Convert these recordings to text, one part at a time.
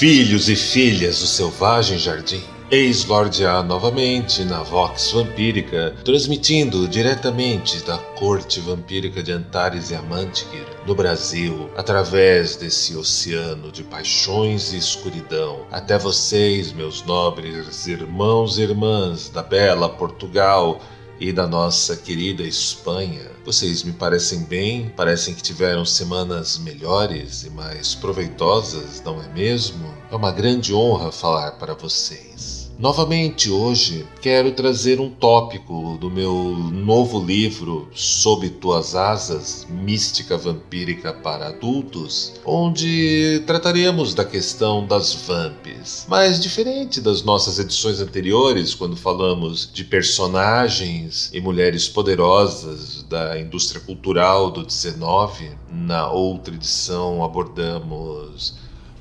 Filhos e filhas do selvagem jardim. Eis Lorde A novamente na Vox Vampírica, transmitindo diretamente da corte vampírica de Antares e Amantikir, no Brasil, através desse oceano de paixões e escuridão, até vocês, meus nobres irmãos e irmãs da bela Portugal e da nossa querida Espanha. Vocês me parecem bem, parecem que tiveram semanas melhores e mais proveitosas, não é mesmo? É uma grande honra falar para vocês. Novamente hoje quero trazer um tópico do meu novo livro Sob Tuas Asas, Mística Vampírica para Adultos, onde trataremos da questão das vamps. Mas diferente das nossas edições anteriores, quando falamos de personagens e mulheres poderosas da indústria cultural do 19, na outra edição abordamos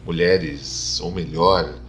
mulheres, ou melhor,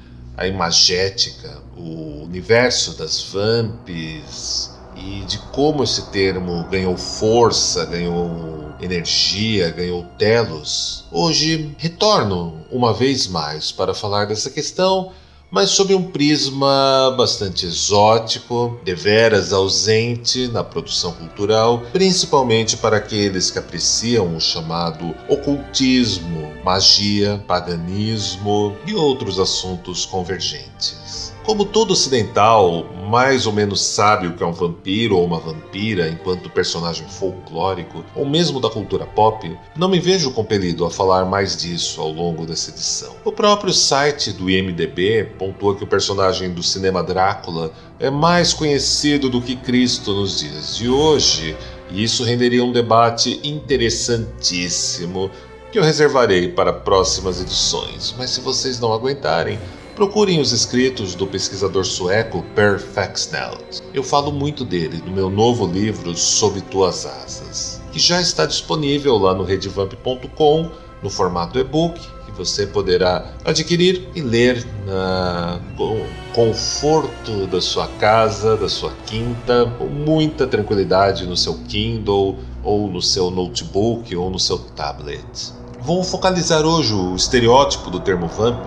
a imagética, o universo das vamps e de como esse termo ganhou força, ganhou energia, ganhou telos. Hoje retorno uma vez mais para falar dessa questão mas sob um prisma bastante exótico, deveras ausente na produção cultural, principalmente para aqueles que apreciam o chamado ocultismo, magia, paganismo e outros assuntos convergentes. Como todo ocidental mais ou menos sabe o que é um vampiro ou uma vampira enquanto personagem folclórico, ou mesmo da cultura pop, não me vejo compelido a falar mais disso ao longo dessa edição. O próprio site do IMDB pontua que o personagem do cinema Drácula é mais conhecido do que Cristo nos dias de hoje, e isso renderia um debate interessantíssimo que eu reservarei para próximas edições. Mas se vocês não aguentarem, Procurem os escritos do pesquisador sueco Per Faxneld. Eu falo muito dele no meu novo livro Sob Tuas Asas, que já está disponível lá no redvamp.com no formato e-book que você poderá adquirir e ler na com conforto da sua casa, da sua quinta, com muita tranquilidade no seu Kindle ou no seu notebook ou no seu tablet. Vou focalizar hoje o estereótipo do termo vamp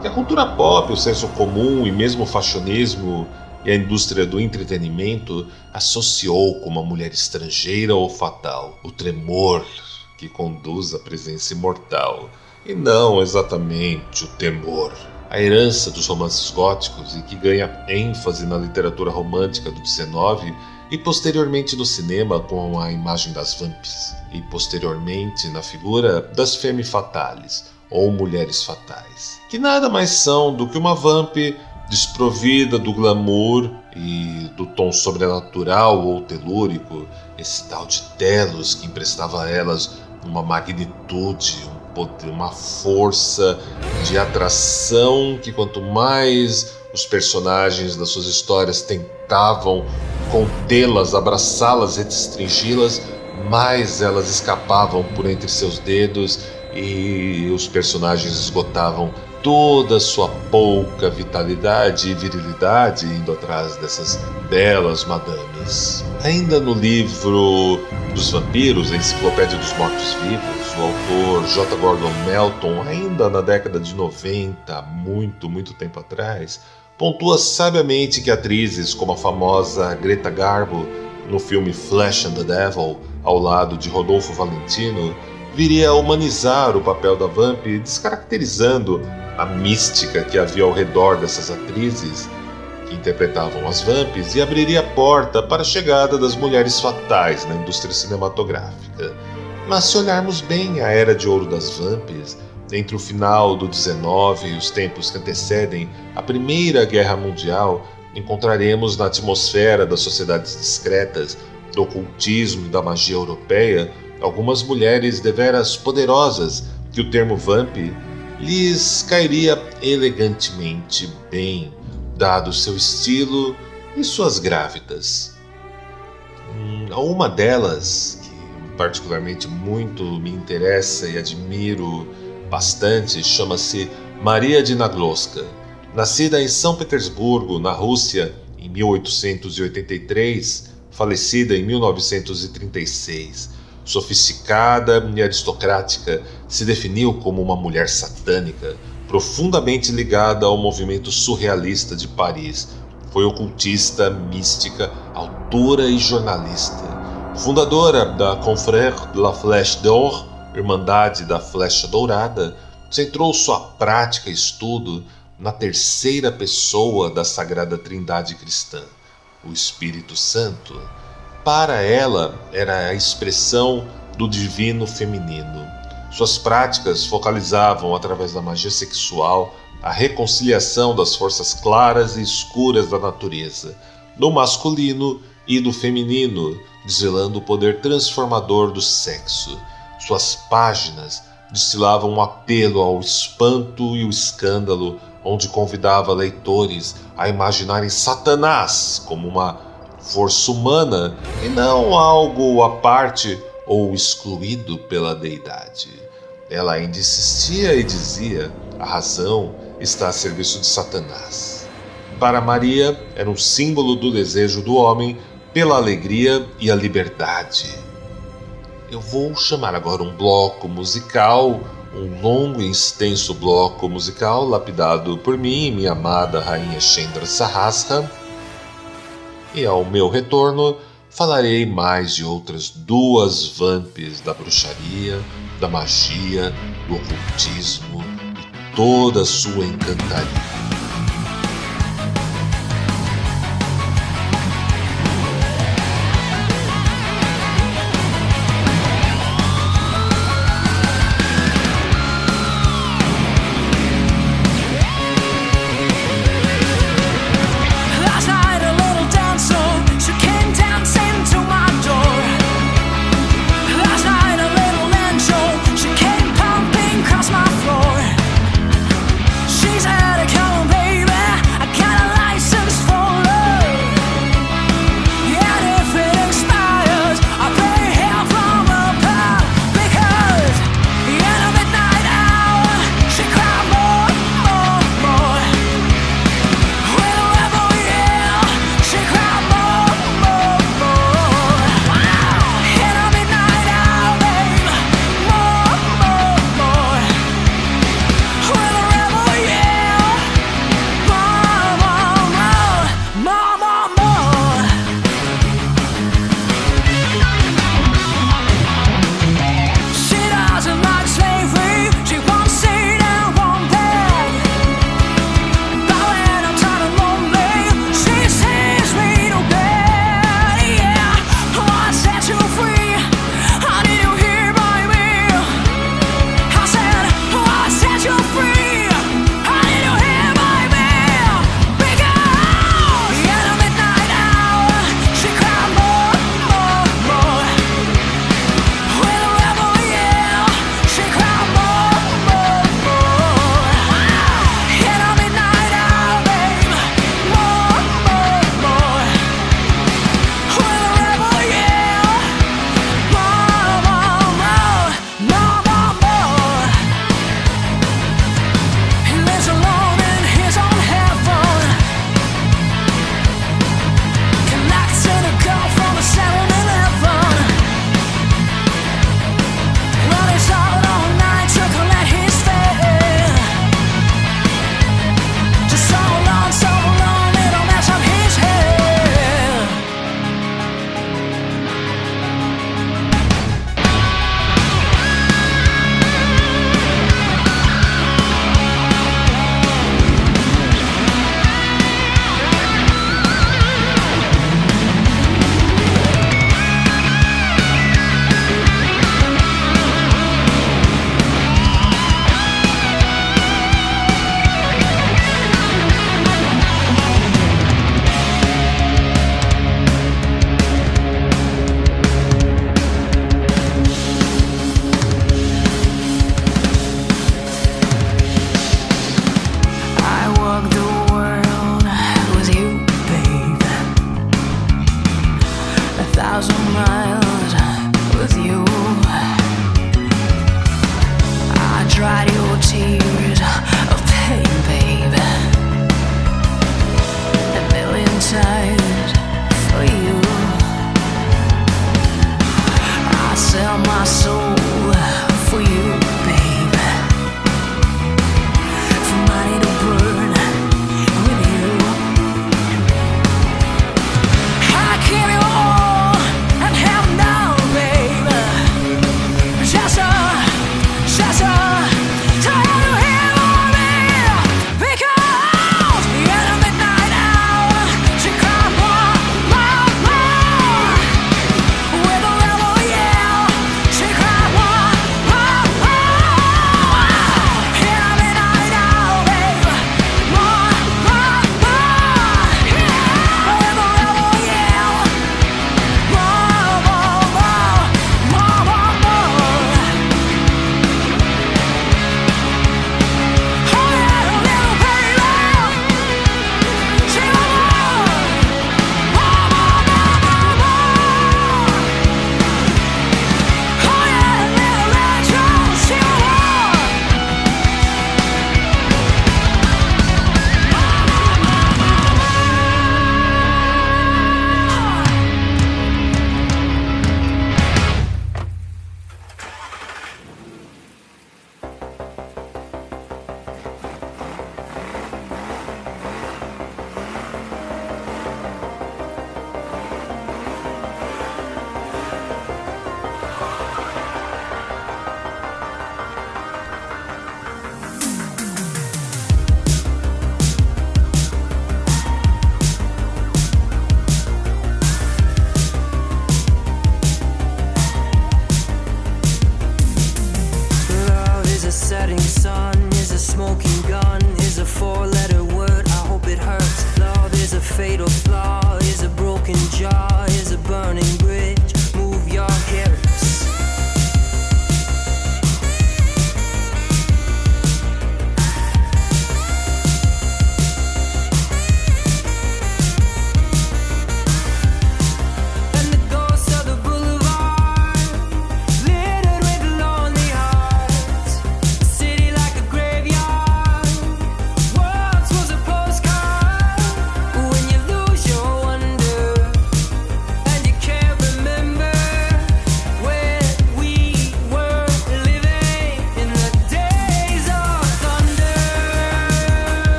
que a cultura pop, o senso comum e mesmo o fashionismo e a indústria do entretenimento associou com uma mulher estrangeira ou fatal, o tremor que conduz à presença imortal, e não exatamente o temor. A herança dos romances góticos e que ganha ênfase na literatura romântica do XIX e posteriormente no cinema com a imagem das vamps, e posteriormente na figura das femme fatales, ou mulheres fatais, que nada mais são do que uma vamp desprovida do glamour e do tom sobrenatural ou telúrico, esse tal de telos que emprestava a elas uma magnitude, um poder, uma força de atração que quanto mais os personagens das suas histórias tentavam contê-las, abraçá-las e restringi-las, mais elas escapavam por entre seus dedos e os personagens esgotavam toda a sua pouca vitalidade e virilidade indo atrás dessas belas madames. Ainda no livro dos vampiros, a Enciclopédia dos Mortos-Vivos, o autor J. Gordon Melton, ainda na década de 90, muito, muito tempo atrás, pontua sabiamente que atrizes como a famosa Greta Garbo no filme Flash and the Devil, ao lado de Rodolfo Valentino, viria a humanizar o papel da Vamp, descaracterizando a mística que havia ao redor dessas atrizes que interpretavam as vamps e abriria a porta para a chegada das mulheres fatais na indústria cinematográfica. Mas se olharmos bem a era de ouro das vamps, entre o final do 19 e os tempos que antecedem a Primeira Guerra Mundial, encontraremos na atmosfera das sociedades discretas, do ocultismo e da magia europeia, algumas mulheres deveras poderosas que o termo vamp lhes cairia elegantemente bem, dado seu estilo e suas grávidas. Hum, uma delas, que particularmente muito me interessa e admiro bastante, chama-se Maria de Nagloska. Nascida em São Petersburgo, na Rússia, em 1883, falecida em 1936. Sofisticada e aristocrática, se definiu como uma mulher satânica, profundamente ligada ao movimento surrealista de Paris. Foi ocultista, mística, autora e jornalista. Fundadora da Confrère de la Flèche d'Or, Irmandade da Flecha Dourada, centrou sua prática e estudo na terceira pessoa da Sagrada Trindade cristã, o Espírito Santo. Para ela, era a expressão do divino feminino. Suas práticas focalizavam, através da magia sexual, a reconciliação das forças claras e escuras da natureza, do masculino e do feminino, desvelando o poder transformador do sexo. Suas páginas destilavam um apelo ao espanto e o escândalo, onde convidava leitores a imaginarem Satanás como uma força humana e não algo à parte ou excluído pela deidade. Ela ainda insistia e dizia: a razão está a serviço de Satanás. Para Maria, era um símbolo do desejo do homem pela alegria e a liberdade. Eu vou chamar agora um bloco musical um longo e extenso bloco musical lapidado por mim minha amada rainha Chandra Sahasra. E ao meu retorno, falarei mais de outras duas vamps da bruxaria, da magia, do ocultismo e toda a sua encantaria.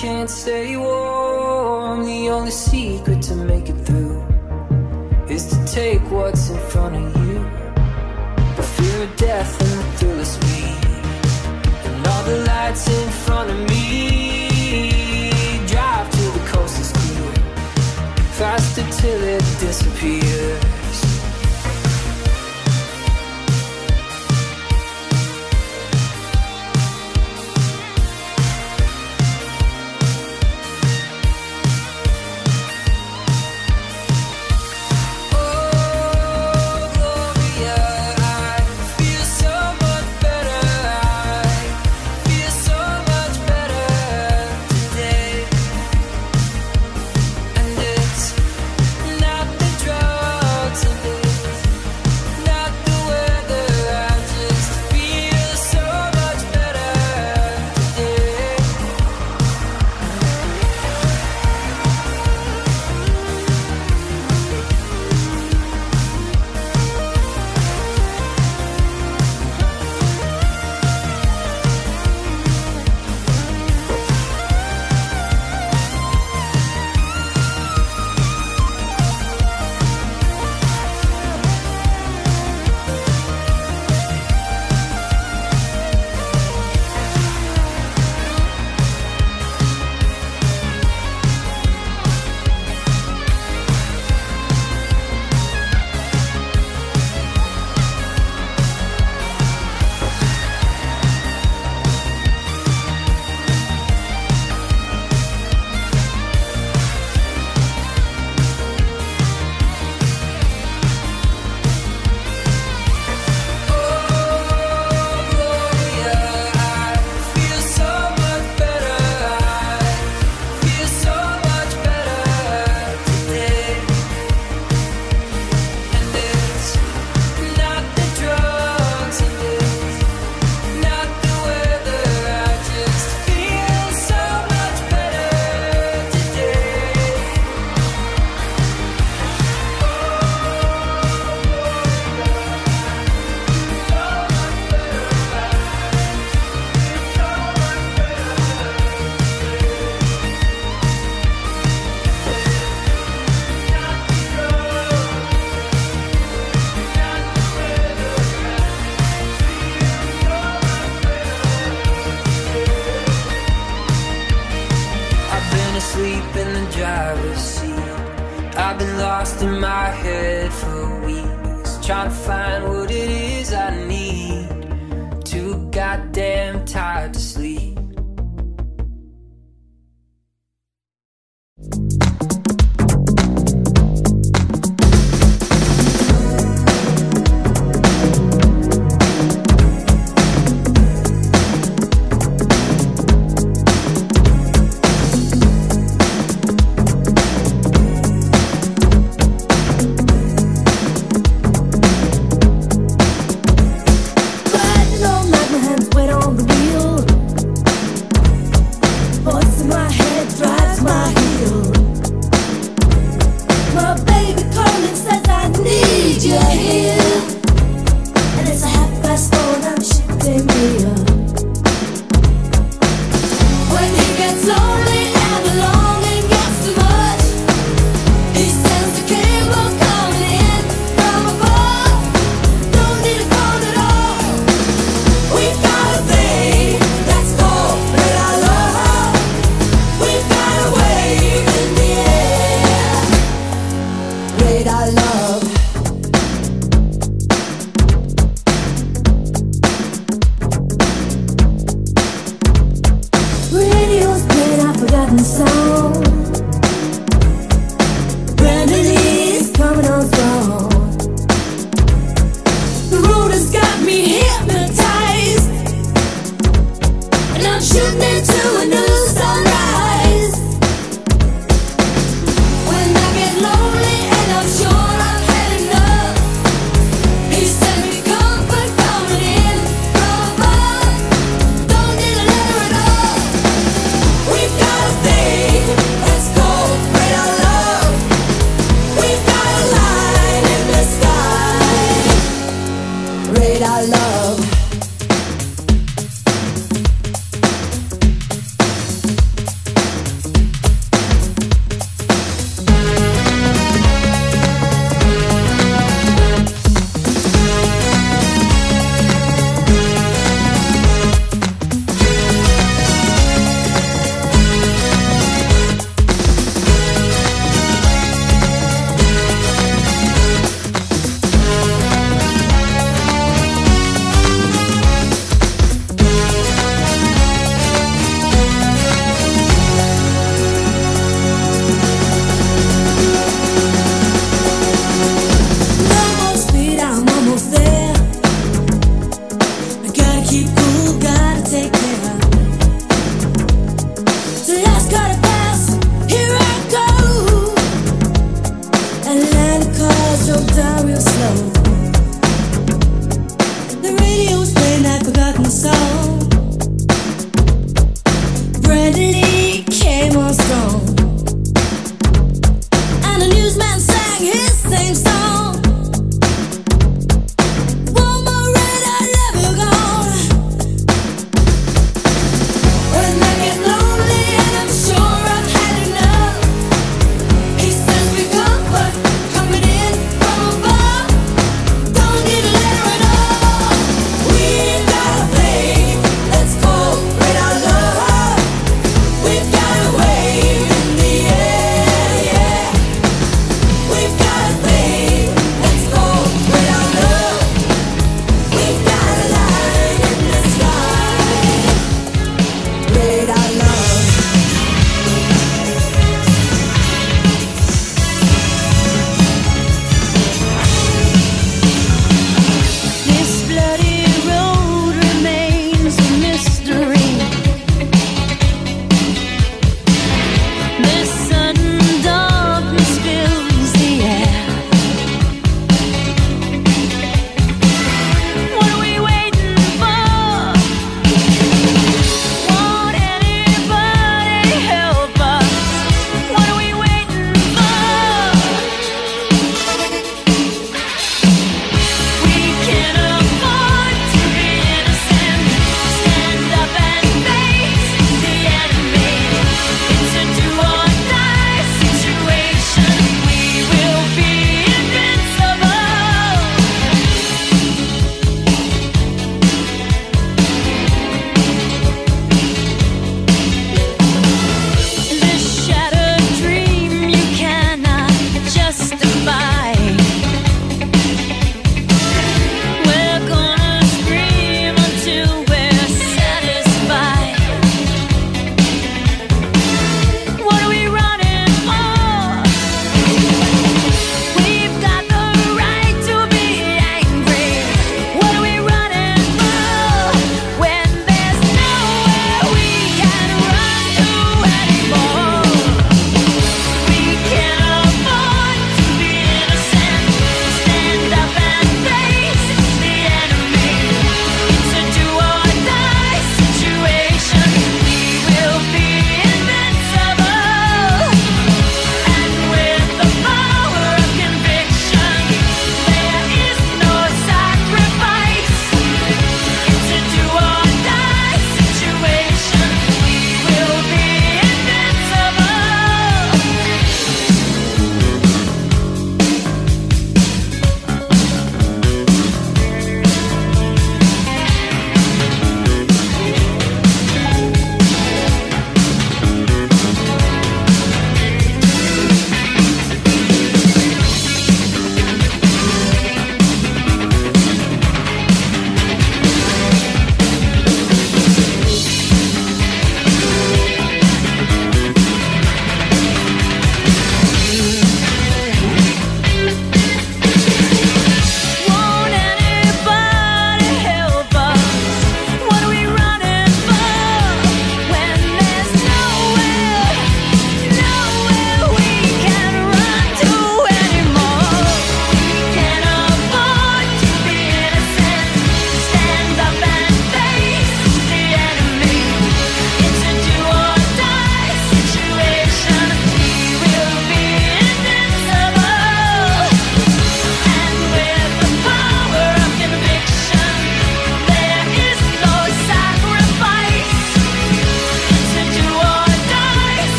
Can't stay warm. The only secret to make it through is to take what's in front of you. The fear of death and the thrill of speed, and all the lights in front of me. Drive till the coast is clear, faster till it disappears.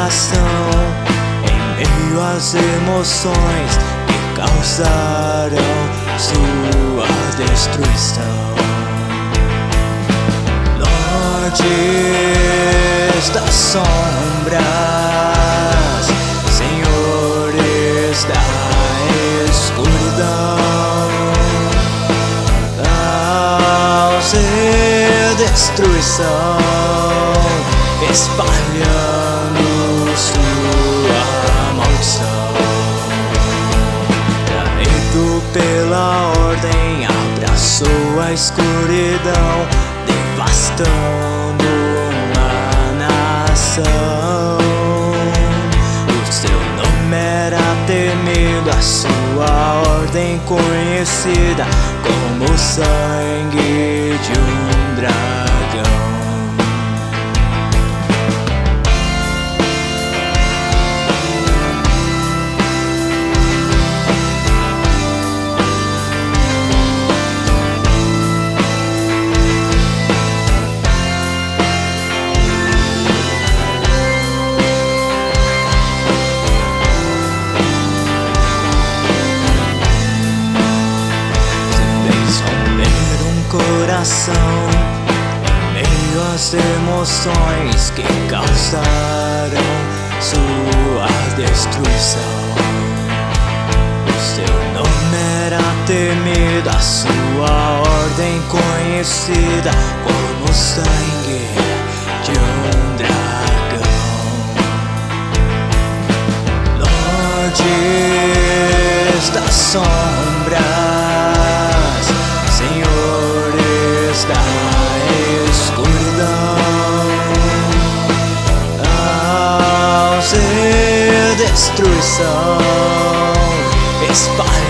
Coração. Em meio às emoções que causaram sua destruição. Nortes das sombras, senhores da escuridão, caos e destruição, espalhando devastando uma nação. O seu nome era temido, a sua ordem conhecida como sangue coração meio às emoções que causaram sua destruição. Seu nome era temido, a sua ordem conhecida como sangue de um dragão. Lordes das sombras, destruição, espalhando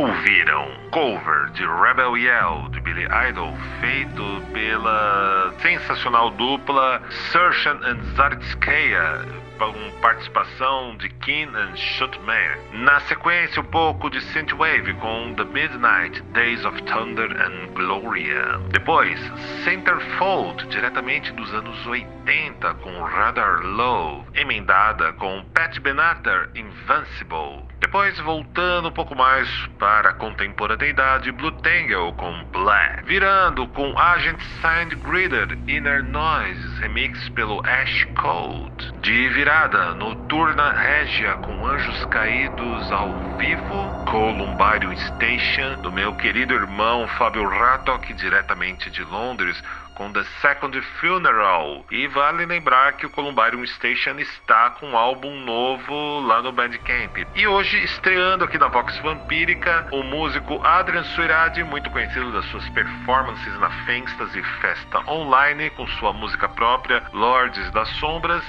Ouviram cover de Rebel Yell de Billy Idol, feito pela sensacional dupla Sershan and Zartskaya, com participação de Keen and Shutman. Na sequência, um pouco de Synthwave com The Midnight Days of Thunder and Gloria. Depois, Centerfold, diretamente dos anos 80, com Radar Low, emendada com Pat Benatar Invincible. Depois, voltando um pouco mais para a contemporaneidade, Blue Tangle com Black. Virando com Agent Signed Grider Inner Noise remix pelo Ash Code. De noturna régia com anjos caídos ao vivo, Columbarium Station, do meu querido irmão Fábio Raddock, diretamente de Londres, com The Second Funeral. E vale lembrar que o Columbarium Station está com um álbum novo lá no Bandcamp. E hoje, estreando aqui na Vox Vampírica, o músico Adrian Suiradi, muito conhecido das suas performances na Fantasy Festa Online, com sua música própria, Lords das Sombras,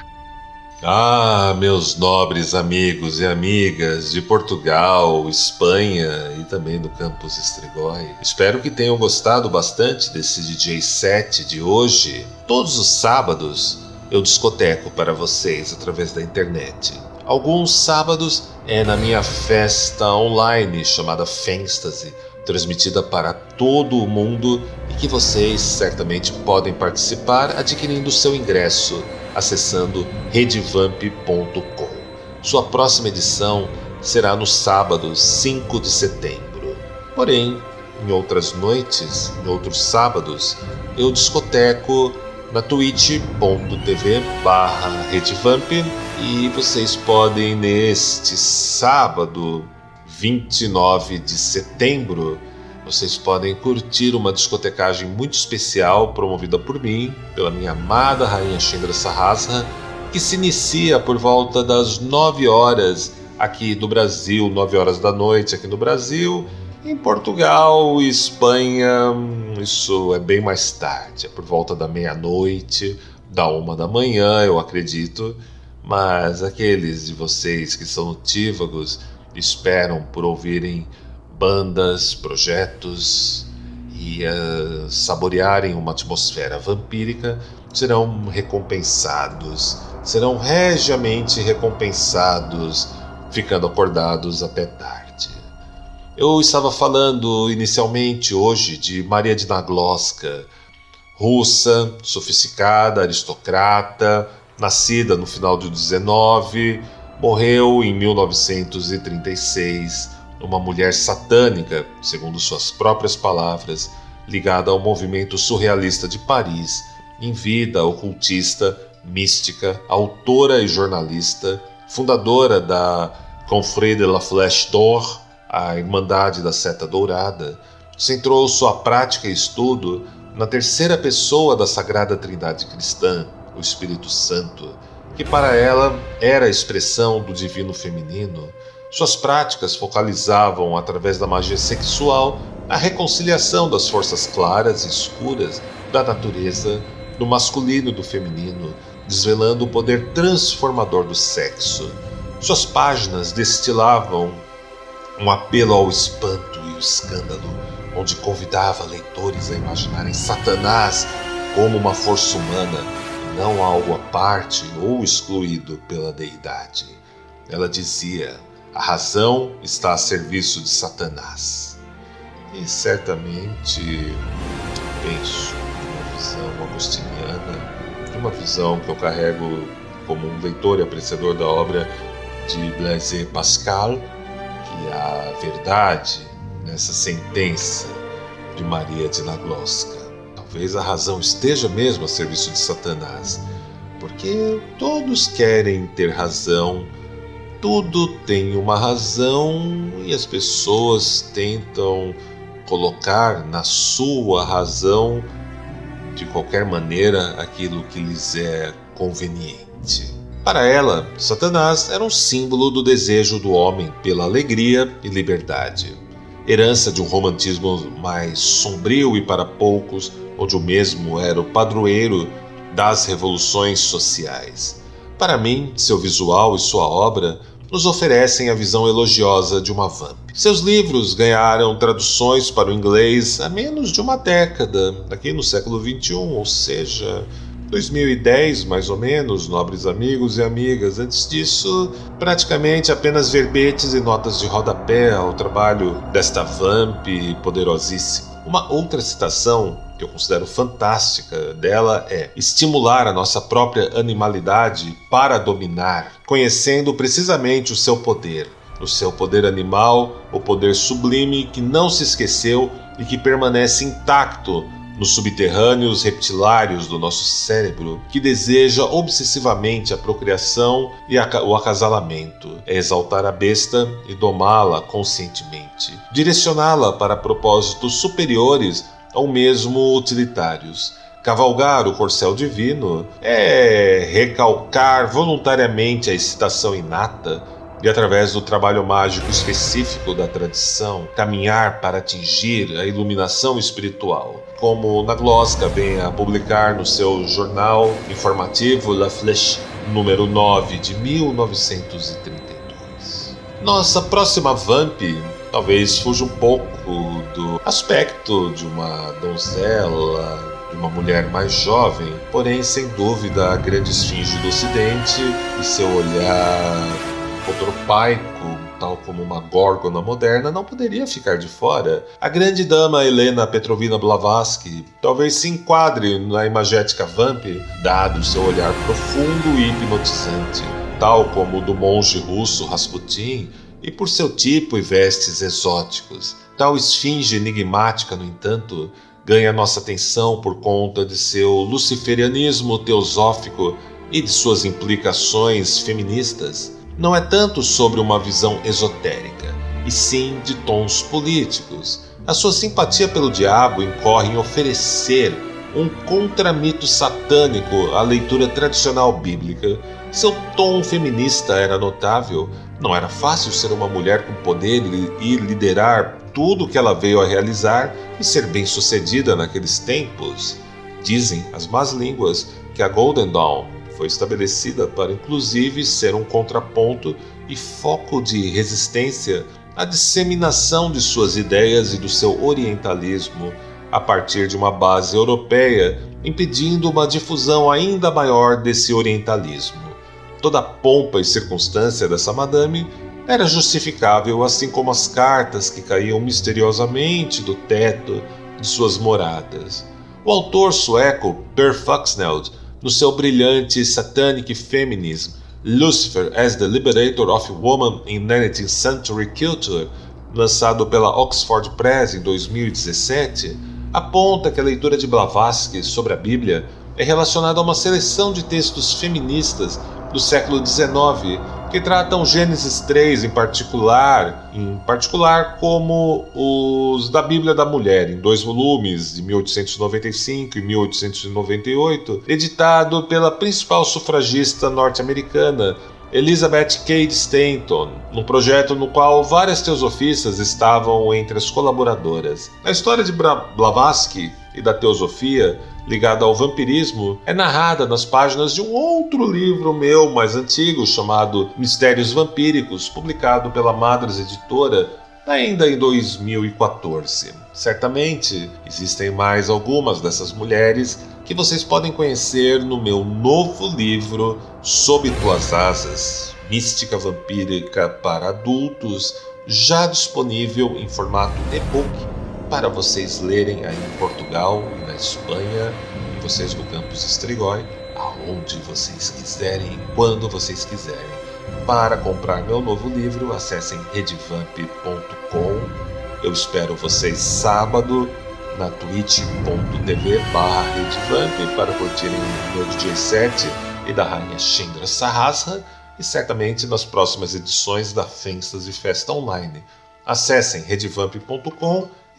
ah, meus nobres amigos e amigas de Portugal, Espanha e também do campus Estrigói. Espero que tenham gostado bastante desse DJ set de hoje. Todos os sábados eu discoteco para vocês através da internet. Alguns sábados é na minha festa online chamada Fantasy, transmitida para todo o mundo e que vocês certamente podem participar adquirindo seu ingresso acessando redevamp.com. Sua próxima edição será no sábado 5 de setembro. Porém, em outras noites, em outros sábados, eu discoteco na twitch.tv barra redevamp e vocês podem neste sábado 29 de setembro vocês podem curtir uma discotecagem muito especial promovida por mim, pela minha amada rainha Chandra Sahasra, que se inicia por volta das 9 horas aqui no Brasil, 9 horas da noite aqui no Brasil. Em Portugal e Espanha, isso é bem mais tarde, é por volta da meia-noite, da uma da manhã, eu acredito. Mas aqueles de vocês que são notívagos esperam por ouvirem bandas, projetos e uh, saborearem uma atmosfera vampírica serão recompensados, serão regiamente recompensados, ficando acordados até tarde. Eu estava falando inicialmente hoje de Maria de Nagloska, russa, sofisticada, aristocrata, nascida no final do 19, morreu em 1936 uma mulher satânica, segundo suas próprias palavras, ligada ao movimento surrealista de Paris, em vida ocultista, mística, autora e jornalista, fundadora da Confrère de la Flèche d'Or, a Irmandade da Seta Dourada, centrou sua prática e estudo na terceira pessoa da Sagrada Trindade Cristã, o Espírito Santo, que para ela era a expressão do divino feminino suas práticas focalizavam, através da magia sexual, a reconciliação das forças claras e escuras da natureza, do masculino e do feminino, desvelando o poder transformador do sexo. Suas páginas destilavam um apelo ao espanto e o escândalo, onde convidava leitores a imaginarem Satanás como uma força humana, não algo à parte ou excluído pela deidade. Ela dizia: a razão está a serviço de Satanás. E certamente penso uma visão agostiniana, uma visão que eu carrego como um leitor e apreciador da obra de Blaise Pascal, que a verdade nessa sentença de Maria de Nagloska. Talvez a razão esteja mesmo a serviço de Satanás, porque todos querem ter razão tudo tem uma razão e as pessoas tentam colocar na sua razão de qualquer maneira aquilo que lhes é conveniente. Para ela, Satanás era um símbolo do desejo do homem pela alegria e liberdade, herança de um romantismo mais sombrio e para poucos, onde o mesmo era o padroeiro das revoluções sociais. Para mim, seu visual e sua obra nos oferecem a visão elogiosa de uma vamp. Seus livros ganharam traduções para o inglês há menos de uma década, aqui no século XXI, ou seja, 2010 mais ou menos, nobres amigos e amigas. Antes disso, praticamente apenas verbetes e notas de rodapé ao trabalho desta vamp poderosíssima. Uma outra citação que eu considero fantástica dela é estimular a nossa própria animalidade para dominar, conhecendo precisamente o seu poder, o seu poder animal, o poder sublime que não se esqueceu e que permanece intacto nos subterrâneos reptilários do nosso cérebro, que deseja obsessivamente a procriação e o acasalamento, é exaltar a besta e domá-la conscientemente, direcioná-la para propósitos superiores ou mesmo utilitários. Cavalgar o corcel divino é recalcar voluntariamente a excitação inata e através do trabalho mágico específico da tradição, caminhar para atingir a iluminação espiritual. Como Nagloska vem a publicar no seu jornal informativo La Flèche, número 9 de 1932. Nossa próxima Vamp talvez fuja um pouco do aspecto de uma donzela de uma mulher mais jovem, porém, sem dúvida, a grande esfinge do Ocidente e seu olhar Potropaico, tal como uma górgona moderna, não poderia ficar de fora. A grande dama Helena Petrovina Blavatsky talvez se enquadre na imagética Vamp, dado seu olhar profundo e hipnotizante, tal como o do monge russo Rasputin, e por seu tipo e vestes exóticos. Tal esfinge enigmática, no entanto, ganha nossa atenção por conta de seu luciferianismo teosófico e de suas implicações feministas não é tanto sobre uma visão esotérica, e sim de tons políticos. A sua simpatia pelo diabo incorre em oferecer um contramito satânico à leitura tradicional bíblica. Seu tom feminista era notável. Não era fácil ser uma mulher com poder e liderar tudo o que ela veio a realizar e ser bem-sucedida naqueles tempos. Dizem as más línguas que a Golden Dawn foi estabelecida para inclusive ser um contraponto e foco de resistência à disseminação de suas ideias e do seu orientalismo a partir de uma base europeia, impedindo uma difusão ainda maior desse orientalismo. Toda a pompa e circunstância dessa madame era justificável, assim como as cartas que caíam misteriosamente do teto de suas moradas. O autor sueco Per Foxneld no seu brilhante Satanic Feminism, Lucifer as the Liberator of Woman in 19th Century Culture, lançado pela Oxford Press em 2017, aponta que a leitura de Blavatsky sobre a Bíblia é relacionada a uma seleção de textos feministas do século XIX que tratam Gênesis 3 em particular, em particular como os da Bíblia da Mulher, em dois volumes, de 1895 e 1898, editado pela principal sufragista norte-americana, Elizabeth Cady Stanton, num projeto no qual várias teosofistas estavam entre as colaboradoras. A história de Blavatsky e da teosofia ligada ao vampirismo é narrada nas páginas de um outro livro meu mais antigo chamado Mistérios Vampíricos, publicado pela Madras Editora ainda em 2014. Certamente existem mais algumas dessas mulheres que vocês podem conhecer no meu novo livro Sob Tuas Asas, Mística Vampírica para Adultos, já disponível em formato e-book para vocês lerem aí em Portugal e na Espanha, e vocês do campus Estrigói, aonde vocês quiserem, quando vocês quiserem. Para comprar meu novo livro, acessem redvamp.com. Eu espero vocês sábado na twitch.tv barra para curtirem o meu DJ set e da rainha Shindra Sarrasra e certamente nas próximas edições da Fenstas e Festa Online. Acessem redvamp.com